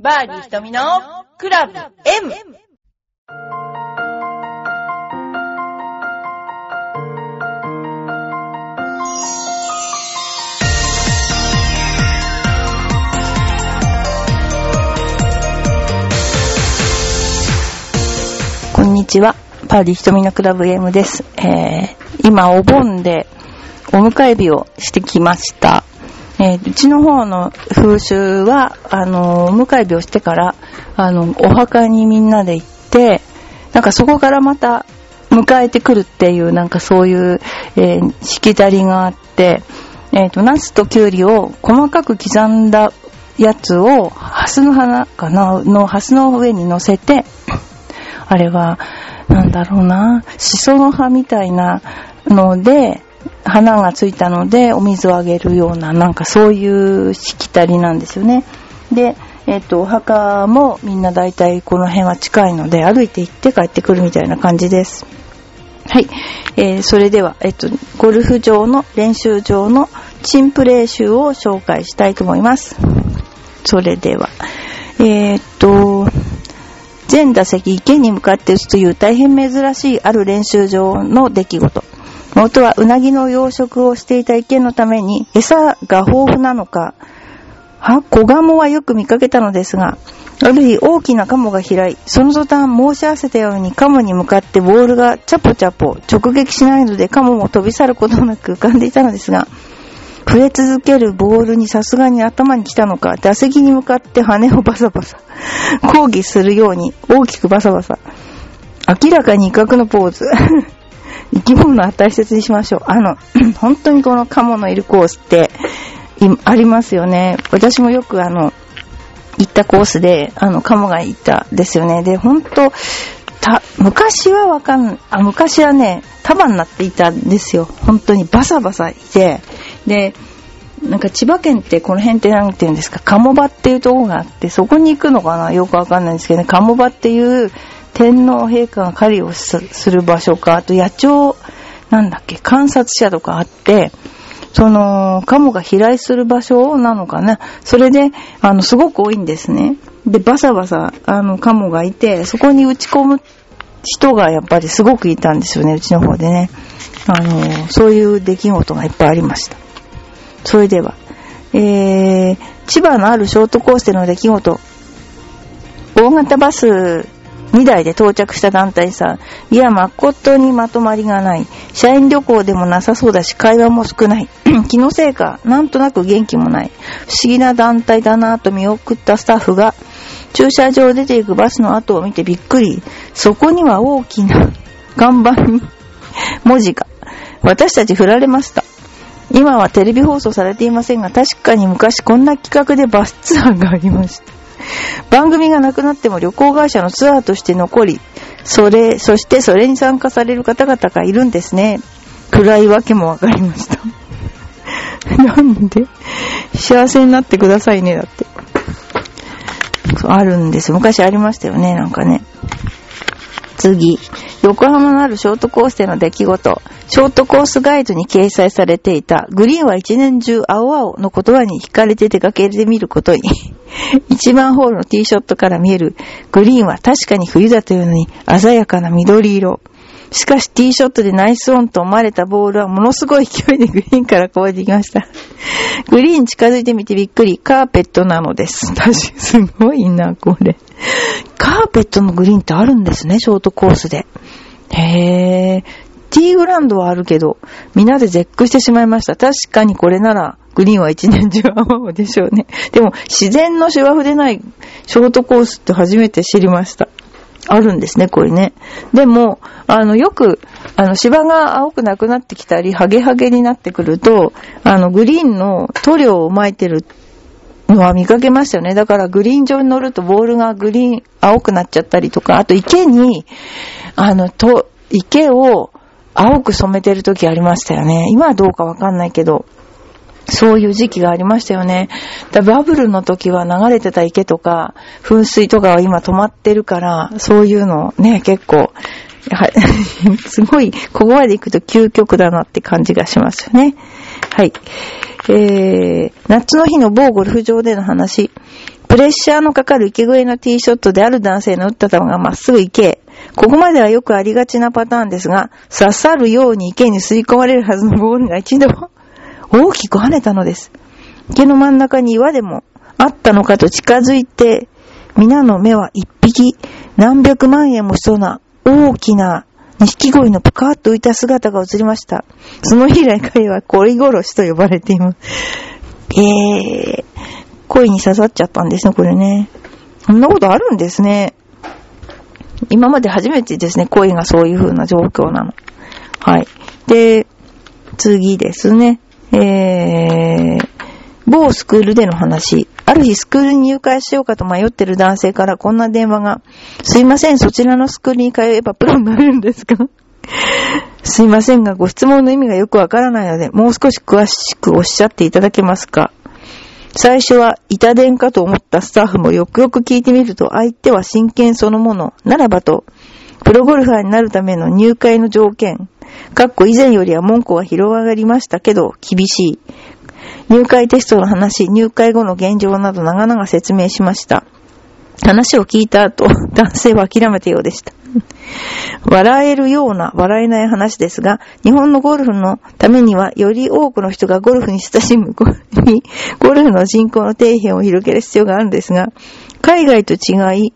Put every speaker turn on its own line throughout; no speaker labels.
バーディー瞳のクラブ M!
こんにちは。パーディー瞳のクラブ M です。えー、今お盆でお迎え日をしてきました。えーうちの方の風習は、あの、お迎え日をしてから、あの、お墓にみんなで行って、なんかそこからまた迎えてくるっていう、なんかそういう、えーしきたりがあって、えっ、と、ナスとキュウリを細かく刻んだやつを、ハスの花かなの、ハスの上に乗せて、あれは、なんだろうな、シソの葉みたいなので、花がついたので、お水をあげるような、なんかそういうしきたりなんですよね。で、えっ、と、お墓もみんな大体この辺は近いので、歩いて行って帰ってくるみたいな感じです。はい。えーそれでは、えっ、と、ゴルフ場の練習場のチンプレー集を紹介したいと思います。それでは、えっ、と、全打席池に向かって打つという大変珍しいある練習場の出来事。元はうなぎの養殖をしていた池のために餌が豊富なのか、は、小鴨はよく見かけたのですが、ある日大きなカモが開い、その途端申し合わせたようにカモに向かってボールがチャポチャポ直撃しないのでカモも飛び去ることなく浮かんでいたのですが、触れ続けるボールにさすがに頭に来たのか、打席に向かって羽をバサバサ、抗議するように大きくバサバサ。明らかに威嚇のポーズ。生き物は大切にしましょう。あの、本当にこのカモのいるコースって、ありますよね。私もよくあの、行ったコースで、あの、カモがいたですよね。で、本当た、昔はわかん、あ、昔はね、束になっていたんですよ。本当にバサバサいて。で、なんか千葉県ってこの辺って何て言うんですか、鴨場っていうところがあって、そこに行くのかな？よくわかんないんですけどね、鴨場っていう天皇陛下が狩りをする場所か、あと野鳥、なんだっけ、観察者とかあって、その、カモが飛来する場所なのかなそれで、あの、すごく多いんですね。で、バサバサ、あの、カモがいて、そこに打ち込む人がやっぱりすごくいたんですよね、うちの方でね。あの、そういう出来事がいっぱいありました。それでは、えー、千葉のあるショートコースでの出来事。大型バス2台で到着した団体さん。いや、誠にまとまりがない。社員旅行でもなさそうだし、会話も少ない。気のせいか、なんとなく元気もない。不思議な団体だなぁと見送ったスタッフが、駐車場を出ていくバスの後を見てびっくり。そこには大きな看板に文字が。私たち振られました。今はテレビ放送されていませんが、確かに昔こんな企画でバスツアーがありました。番組がなくなっても旅行会社のツアーとして残り、それ、そしてそれに参加される方々がいるんですね。暗いわけもわかりました。なんで？幸せになってくださいね、だって。あるんです。昔ありましたよね、なんかね。次。横浜のあるショートコースでの出来事。ショートコースガイドに掲載されていた、グリーンは一年中青々の言葉に惹かれて出かけてみることに。一番ホールのティーショットから見えるグリーンは確かに冬だというのに鮮やかな緑色。しかしティーショットでナイスオンと思われたボールはものすごい勢いでグリーンからこぼれてきました。グリーン近づいてみてびっくり。カーペットなのです。確かにすごいな、これ。カーペットのグリーンってあるんですね、ショートコースで。へー。ティーグランドはあるけど、みんなで絶句してしまいました。確かにこれなら、グリーンは一年中青々でしょうね。でも、自然の芝生でないショートコースって初めて知りました。あるんですね、これね。でも、あの、よく、あの、芝が青くなくなってきたり、ハゲハゲになってくると、あの、グリーンの塗料を巻いてるのは見かけましたよね。だからグリーン上に乗るとボールがグリーン、青くなっちゃったりとか、あと池に、あの、と、池を青く染めてる時ありましたよね。今はどうかわかんないけど、そういう時期がありましたよね。だバブルの時は流れてた池とか、噴水とかは今止まってるから、そういうのね、結構、はい すごい、ここまで行くと究極だなって感じがしますよね。はい。えー、夏の日の某ゴルフ場での話。プレッシャーのかかる池越えのティーショットである男性の打った球がまっすぐ行け。ここまではよくありがちなパターンですが、刺さるように池に吸い込まれるはずのボールが一度 大きく跳ねたのです。池の真ん中に岩でもあったのかと近づいて、皆の目は一匹、何百万円もしそうな大きな錦鯉のぷかーっと浮いた姿が映りました。その日以来彼は恋殺しと呼ばれています。えー、恋に刺さっちゃったんですね、これね。そんなことあるんですね。今まで初めてですね、恋がそういう風な状況なの。はい。で、次ですね。えー、某スクールでの話。ある日スクールに入会しようかと迷ってる男性からこんな電話が。すいません、そちらのスクールに通えばプロになれるんですか？すいませんが、ご質問の意味がよくわからないので、もう少し詳しくおっしゃっていただけますか？最初は板伝かと思ったスタッフもよくよく聞いてみると、相手は真剣そのもの、ならばと、プロゴルファーになるための入会の条件、かっこ以前よりは文句は広がりましたけど、厳しい。入会テストの話、入会後の現状など長々説明しました。話を聞いた後、男性は諦めたようでした。笑えるような、笑えない話ですが、日本のゴルフのためには、より多くの人がゴルフに親しむ、ゴルフの人口の底辺を広げる必要があるんですが、海外と違い、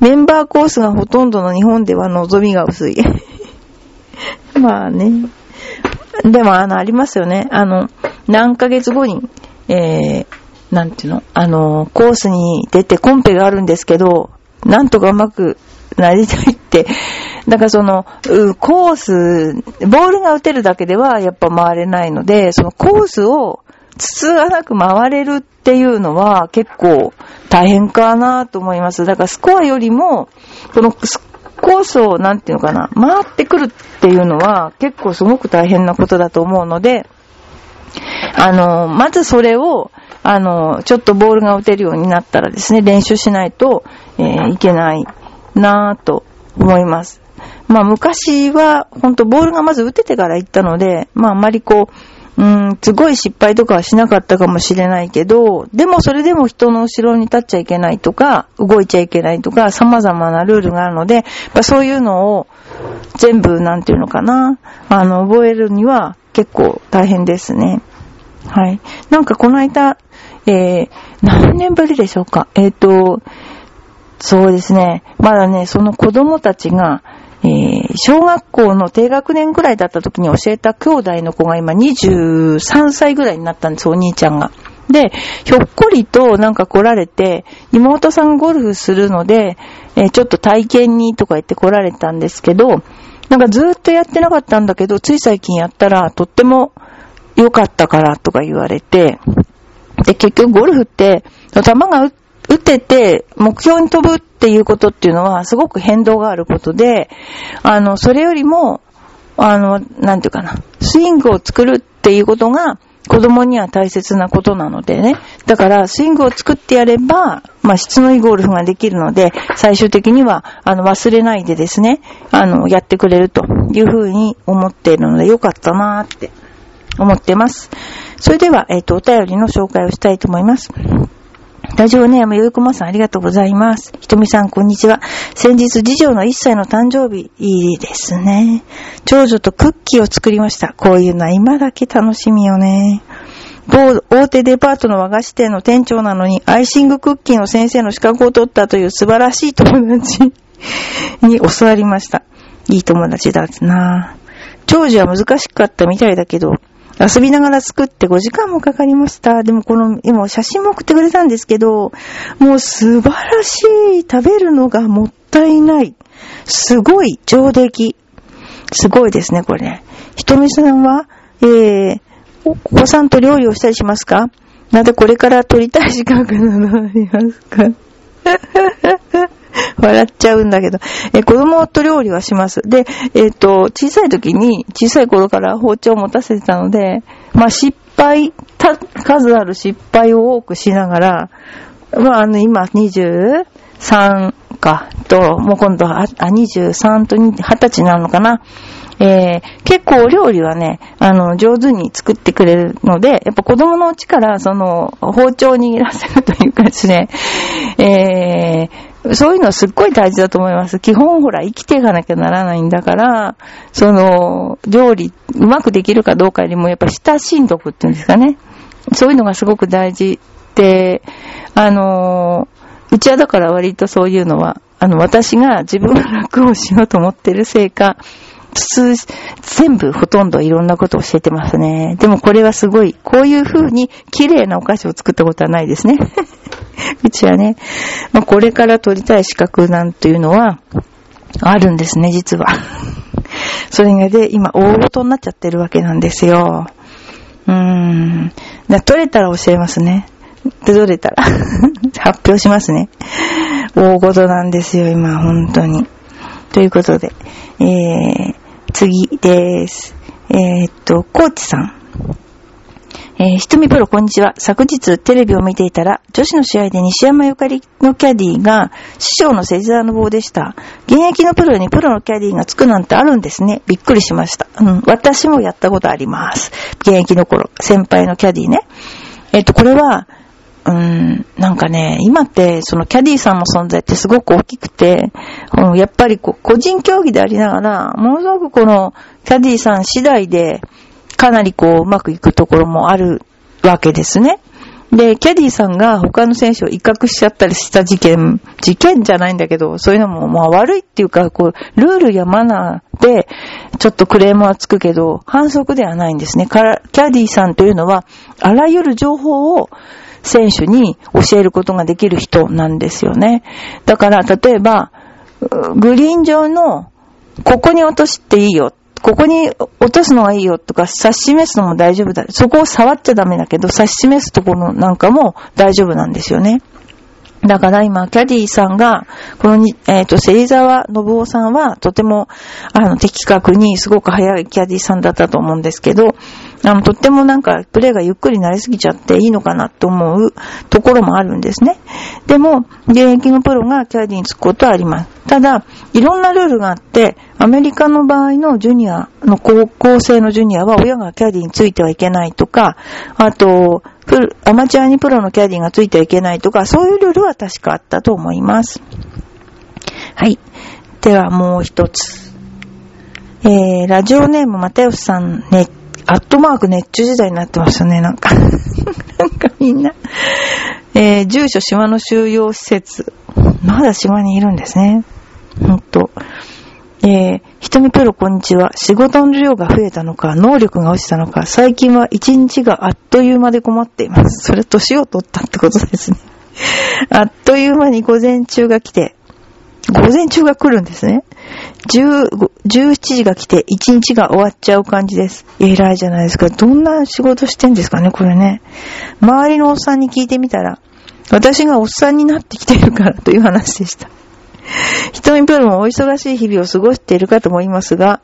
メンバーコースがほとんどの日本では望みが薄い。まあね。でも、あの、ありますよね。あの、何ヶ月後に、えー、なんていうの？あの、コースに出てコンペがあるんですけど、なんとかうまくなりたいって、だからその、コース、ボールが打てるだけではやっぱ回れないので、そのコースをつつがなく回れるっていうのは結構大変かなと思います。だからスコアよりも、このコースをなんていうのかな、回ってくるっていうのは結構すごく大変なことだと思うので、あの、まずそれを、あの、ちょっとボールが打てるようになったらですね、練習しないと、えー、いけないなぁと思います。まあ昔は、ほんとボールがまず打ててから行ったので、まああまりこう、うん、すごい失敗とかはしなかったかもしれないけど、でもそれでも人の後ろに立っちゃいけないとか、動いちゃいけないとか、様々なルールがあるので、そういうのを全部、なんていうのかな、あの、覚えるには結構大変ですね。はい。なんかこの間、えー、何年ぶりでしょうか？えっ、ー、と、そうですね。まだね、その子供たちが、えー、小学校の低学年ぐらいだった時に教えた兄弟の子が今23歳ぐらいになったんです、お兄ちゃんが。で、ひょっこりとなんか来られて、妹さんゴルフするので、えー、ちょっと体験にとか言って来られたんですけど、なんかずっとやってなかったんだけど、つい最近やったらとっても良かったからとか言われて、で、結局ゴルフって、球が打てて目標に飛ぶっていうことっていうのはすごく変動があることで、あの、それよりも、あの、なんていうかな、スイングを作るっていうことが子供には大切なことなのでね。だから、スイングを作ってやれば、まあ、質のいいゴルフができるので、最終的には、あの、忘れないでですね、あの、やってくれるというふうに思っているので、よかったなーって思ってます。それでは、えっ、ー、と、お便りの紹介をしたいと思います。ラジオネームよいこまさんありがとうございます。ひとみさんこんにちは。先日次女の1歳の誕生日、いいですね。長女とクッキーを作りました。こういうのは今だけ楽しみよね。某大手デパートの和菓子店の店長なのに、アイシングクッキーの先生の資格を取ったという素晴らしい友達 に教わりました。いい友達だな長女は難しかったみたいだけど、遊びながら作って5時間もかかりました。でもこの、今写真も送ってくれたんですけど、もう素晴らしい。食べるのがもったいない。すごい上出来。すごいですね、これね。ひとみさんは、えー、お子さんと料理をしたりしますか？なぜこれから取りたい資格などありますか？笑っちゃうんだけど、え子供と料理はします。で、えっ、ー、と、小さい時に、小さい頃から包丁を持たせてたので、まあ失敗、た数ある失敗を多くしながら、まああの今23かと、もう今度は、あ、23と20歳なのかな。えー、結構お料理はね、あの、上手に作ってくれるので、やっぱ子供のうちから、その、包丁握らせるというかですね、えー、そういうのはすっごい大事だと思います。基本ほら、生きていかなきゃならないんだから、その、料理、うまくできるかどうかよりも、やっぱ親しんどくっていうんですかね。そういうのがすごく大事で、あの、うちはだから割とそういうのは、あの、私が自分の楽をしようと思ってるせいか、普通、全部ほとんどいろんなことを教えてますね。でもこれはすごい、こういう風に綺麗なお菓子を作ったことはないですね。うちはね、まあ、これから取りたい資格なんていうのは、あるんですね、実は。それがで、今、大事になっちゃってるわけなんですよ。うーん。だ取れたら教えますね。で、取れたら 発表しますね。大事なんですよ、今、本当に。ということで、えー、次です。えー、っと、コーチさん。えー、ひとみプロこんにちは。昨日テレビを見ていたら、女子の試合で西山ゆかりのキャディが師匠の芹沢の棒でした。現役のプロにプロのキャディーがつくなんてあるんですね。びっくりしました。うん、私もやったことあります。現役の頃、先輩のキャディね。えっ、と、これは、うん、なんかね、今ってそのキャディーさんの存在ってすごく大きくて、うん、やっぱりこう個人競技でありながら、ものすごくこのキャディーさん次第でかなりこううまくいくところもあるわけですね。で、キャディさんが他の選手を威嚇しちゃったりした事件、事件じゃないんだけど、そういうのもまあ悪いっていうか、こう、ルールやマナーで、ちょっとクレームはつくけど、反則ではないんですね。キャディさんというのは、あらゆる情報を選手に教えることができる人なんですよね。だから、例えば、グリーン上の、ここに落としていいよ。ここに落とすのはいいよとか指し示すのも大丈夫だ。そこを触っちゃダメだけど、指し示すところなんかも大丈夫なんですよね。だから今、キャディさんが、このに、えっ、ー、と、芹沢信夫さんは、とても、あの、的確に、すごく早いキャディさんだったと思うんですけど、あの、とってもなんか、プレイがゆっくりなりすぎちゃっていいのかなと思うところもあるんですね。でも、現役のプロがキャディにつくことはあります。ただ、いろんなルールがあって、アメリカの場合のジュニアの高校生のジュニアは親がキャディについてはいけないとか、あと、アマチュアにプロのキャディがついてはいけないとか、そういうルールは確かあったと思います。はい。ではもう一つ。えー、ラジオネーム、またよしさん、ね、アットマーク熱中時代になってますよね、なんか なんかみんなえー、住所島の収容施設。まだ島にいるんですね。ほんと。えー、ひとみプロこんにちは。仕事の量が増えたのか、能力が落ちたのか、最近は一日があっという間で困っています。それ年を取ったってことですね。あっという間に午前中が来て、午前中が来るんですね。17時が来て1日が終わっちゃう感じです。偉いじゃないですか。どんな仕事してんですかね、これね。周りのおっさんに聞いてみたら、私がおっさんになってきてるからという話でした。瞳プロもお忙しい日々を過ごしているかと思いますが、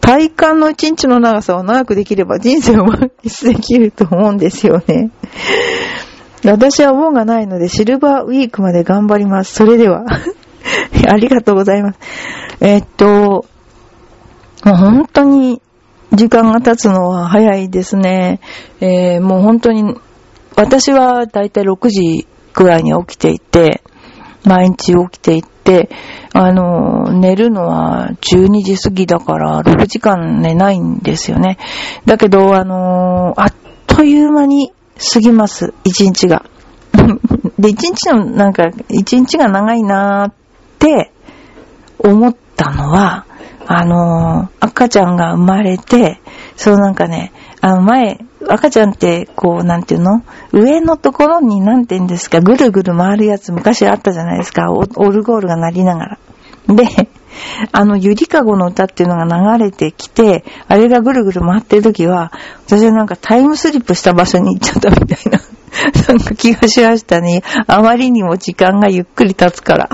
体感の一日の長さを長くできれば人生を満喫できると思うんですよね。私は門がないのでシルバーウィークまで頑張ります。それでは。ありがとうございます。えー、っと、もう本当に時間が経つのは早いですね。えー、もう本当に、私はだいたい6時くらいに起きていて、毎日起きていて、あの、寝るのは12時過ぎだから6時間寝ないんですよね。だけど、あの、あっという間に過ぎます、1日が。で、1日の、なんか、1日が長いなーって思ったのは、あの赤ちゃんが生まれて、そうなんかね、あの前、赤ちゃんって、こう、なんていうの？上のところに、なんて言うんですか、ぐるぐる回るやつ昔あったじゃないですか。オルゴールが鳴りながら。で、あの、ゆりかごの歌っていうのが流れてきて、あれがぐるぐる回ってる時は、私はなんかタイムスリップした場所に行っちゃったみたいな、なんか気がしましたね。あまりにも時間がゆっくり経つから。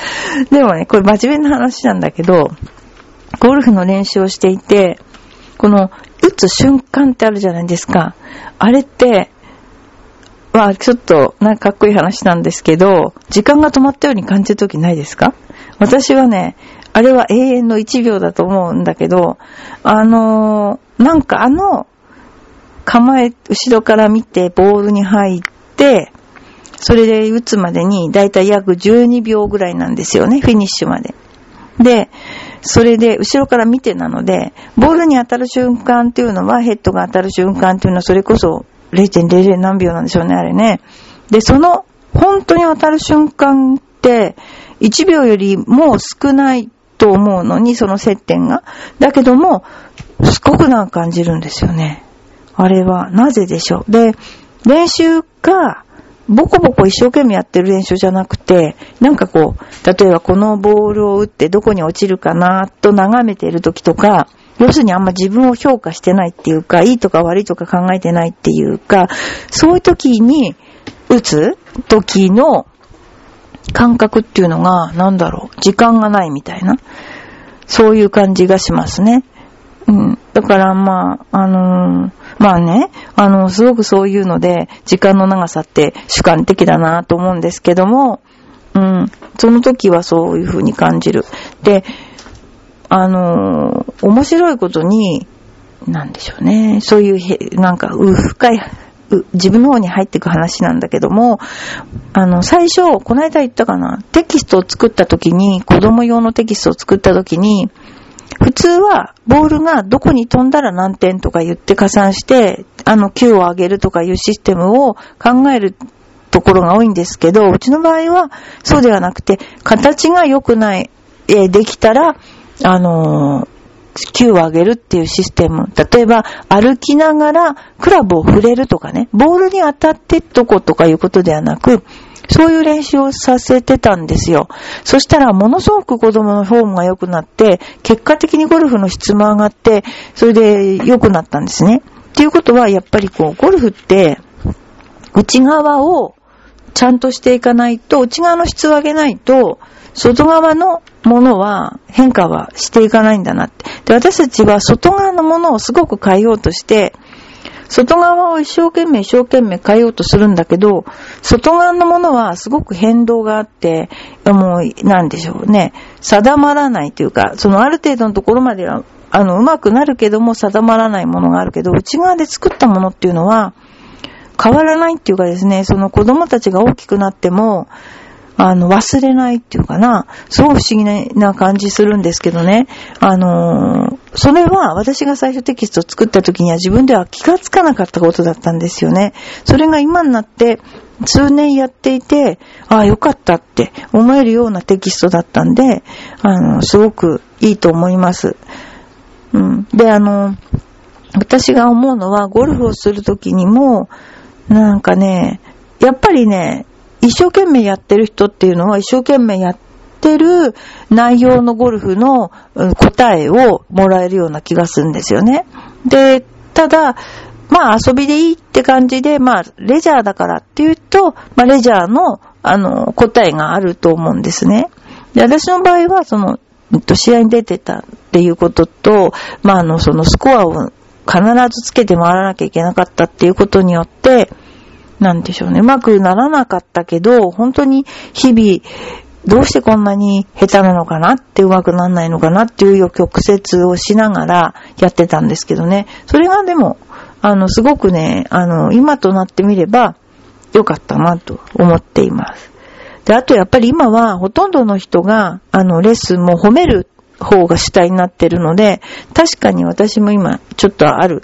でもね、これ真面目な話なんだけど、ゴルフの練習をしていて、この打つ瞬間ってあるじゃないですか。あれって、まあちょっとなんかかっこいい話なんですけど、時間が止まったように感じるときないですか？私はね、あれは永遠の1秒だと思うんだけど、あのー、なんかあの、構え、後ろから見てボールに入って、それで打つまでにだいたい約12秒ぐらいなんですよね、フィニッシュまで。で、それで後ろから見てなので、ボールに当たる瞬間っていうのは、ヘッドが当たる瞬間っていうのはそれこそ0.00何秒なんでしょうね、あれね。で、その本当に当たる瞬間って、1秒よりも少ないと思うのに、その接点が。だけども、すごく長く感じるんですよね。あれは、なぜでしょう。で、練習が、ボコボコ一生懸命やってる練習じゃなくて、なんかこう、例えばこのボールを打ってどこに落ちるかなと眺めている時とか、要するにあんま自分を評価してないっていうか、いいとか悪いとか考えてないっていうか、そういう時に打つ時の感覚っていうのが、なんだろう、時間がないみたいな、そういう感じがしますね。うん。だからまあ、あのー、まあね、あの、すごくそういうので、時間の長さって主観的だなと思うんですけども、うん、その時はそういう風に感じる。で、あのー、面白いことに、なんでしょうね、そういうへ、なんか、う深い、う自分の方に入っていく話なんだけども、あの、最初、この間言ったかな、テキストを作った時に、子供用のテキストを作った時に、普通は、ボールがどこに飛んだら何点とか言って加算して、あの、Q を上げるとかいうシステムを考えるところが多いんですけど、うちの場合は、そうではなくて、形が良くない、えできたら、あのー、Q を上げるっていうシステム。例えば、歩きながらクラブを触れるとかね、ボールに当たってどことかいうことではなく、そういう練習をさせてたんですよ。そしたら、ものすごく子供のフォームが良くなって、結果的にゴルフの質も上がって、それで良くなったんですね。っていうことは、やっぱりこう、ゴルフって、内側をちゃんとしていかないと、内側の質を上げないと、外側のものは変化はしていかないんだなって。で、私たちは外側のものをすごく変えようとして、外側を一生懸命一生懸命変えようとするんだけど、外側のものはすごく変動があって、もう、なんでしょうね、定まらないというか、そのある程度のところまでは、あの、うまくなるけども定まらないものがあるけど、内側で作ったものっていうのは、変わらないっていうかですね、その子供たちが大きくなっても、あの、忘れないっていうかな、すごく不思議な感じするんですけどね。あの、それは私が最初テキストを作った時には自分では気がつかなかったことだったんですよね。それが今になって数年やっていて、ああ、よかったって思えるようなテキストだったんで、あの、すごくいいと思います。うん。で、あの、私が思うのは、ゴルフをするときにも、なんかね、やっぱりね、一生懸命やってる人っていうのは一生懸命やってる内容のゴルフの答えをもらえるような気がするんですよね。で、ただ、まあ遊びでいいって感じで、まあレジャーだからっていうと、まあレジャーのあの答えがあると思うんですね。で、私の場合はその、試合に出てたっていうことと、まああのそのスコアを必ずつけて回らなきゃいけなかったっていうことによって、なんでしょうね。うまくならなかったけど、本当に日々、どうしてこんなに下手なのかなってうまくなんないのかなっていう曲折をしながらやってたんですけどね。それがでも、あの、すごくね、あの、今となってみれば良かったなと思っています。で、あとやっぱり今はほとんどの人が、あの、レッスンも褒める方が主体になってるので、確かに私も今ちょっとある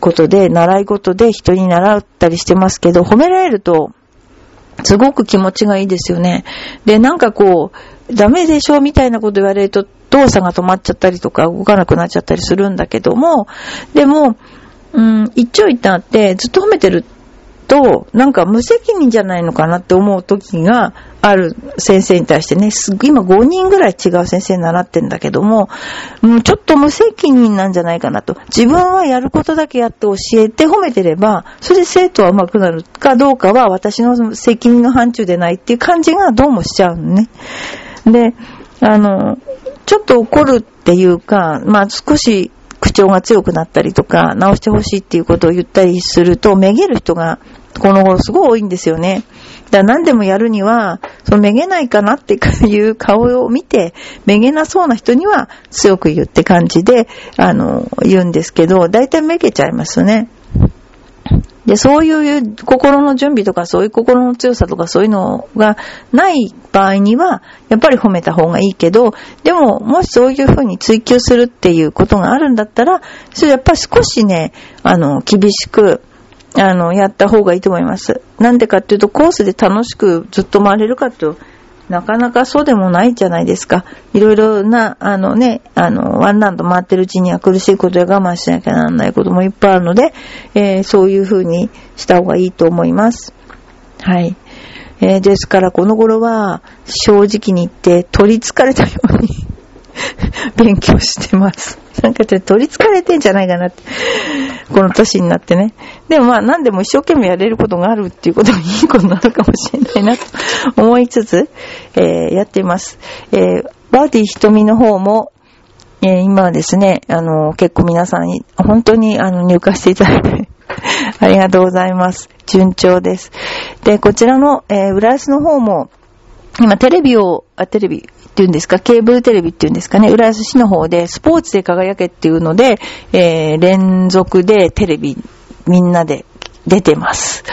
ことで、習い事で人に習ったりしてますけど、褒められると、すごく気持ちがいいですよね。で、なんかこう、ダメでしょみたいなこと言われると、動作が止まっちゃったりとか、動かなくなっちゃったりするんだけども、でも、うん、一長一短って、ずっと褒めてると、なんか無責任じゃないのかなって思う時がある先生に対してね、今5人ぐらい違う先生に習ってんだけども、もうちょっと無責任なんじゃないかなと。自分はやることだけやって教えて褒めてれば、それで生徒は上手くなるかどうかは私の責任の範疇でないっていう感じがどうもしちゃうのね。で、あの、ちょっと怒るっていうか、まあ少し口調が強くなったりとか、直してほしいっていうことを言ったりすると、めげる人がこの頃すごい多いんですよね。だ何でもやるには、そのめげないかなっていう顔を見て、めげなそうな人には強く言って感じで、あの、言うんですけど、大体めげちゃいますよね。で、そういう心の準備とか、そういう心の強さとか、そういうのがない場合には、やっぱり褒めた方がいいけど、でも、もしそういうふうに追求するっていうことがあるんだったら、それやっぱり少しね、あの、厳しく、あの、やった方がいいと思います。なんでかっていうと、コースで楽しくずっと回れるかとなかなかそうでもないじゃないですか。いろいろな、あのね、あの、ワンランド回ってるうちには苦しいことや我慢しなきゃならないこともいっぱいあるので、えー、そういう風にした方がいいと思います。はい。えー、ですからこの頃は正直に言って取り憑かれたように 勉強してます。なんかちょっと取り憑かれてんじゃないかなって。この年になってね。でもまあ何でも一生懸命やれることがあるっていうことがいいことなのかもしれないなと思いつつ、えー、やっています。えー、バーディー瞳の方も、えー、今はですね、あの、結構皆さんに、本当にあの入荷していただいて ありがとうございます。順調です。で、こちらの、えー、浦安の方も、今テレビを、あ、テレビ、っていうんですか、ケーブルテレビっていうんですかね、浦安市の方でスポーツで輝けっていうので、えー、連続でテレビみんなで出てます。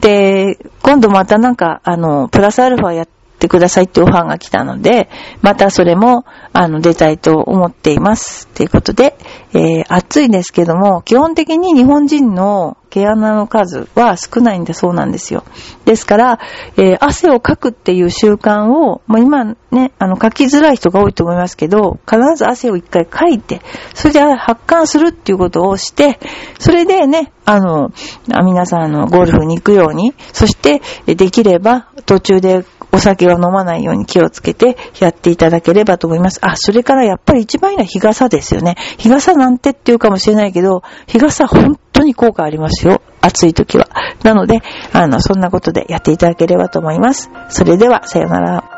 で、今度またなんか、あの、プラスアルファやってくださいってオファーが来たので、またそれも、あの、出たいと思っています。ということで、えー、暑いですけども、基本的に日本人の毛穴の数は少ないんだそうなんですよ。ですから、えー、汗をかくっていう習慣を、もう今ね、あの、かきづらい人が多いと思いますけど、必ず汗を一回かいて、それで発汗するっていうことをして、それでね、あの、皆さんのゴルフに行くように、そして、できれば途中でお酒は飲まないように気をつけてやっていただければと思います。あ、それからやっぱり一番いいのは日傘ですよね。日傘なんてって言うかもしれないけど、日傘本に効果ありますよ。暑い時は。なので、あの、そんなことでやっていただければと思います。それでは、さよなら。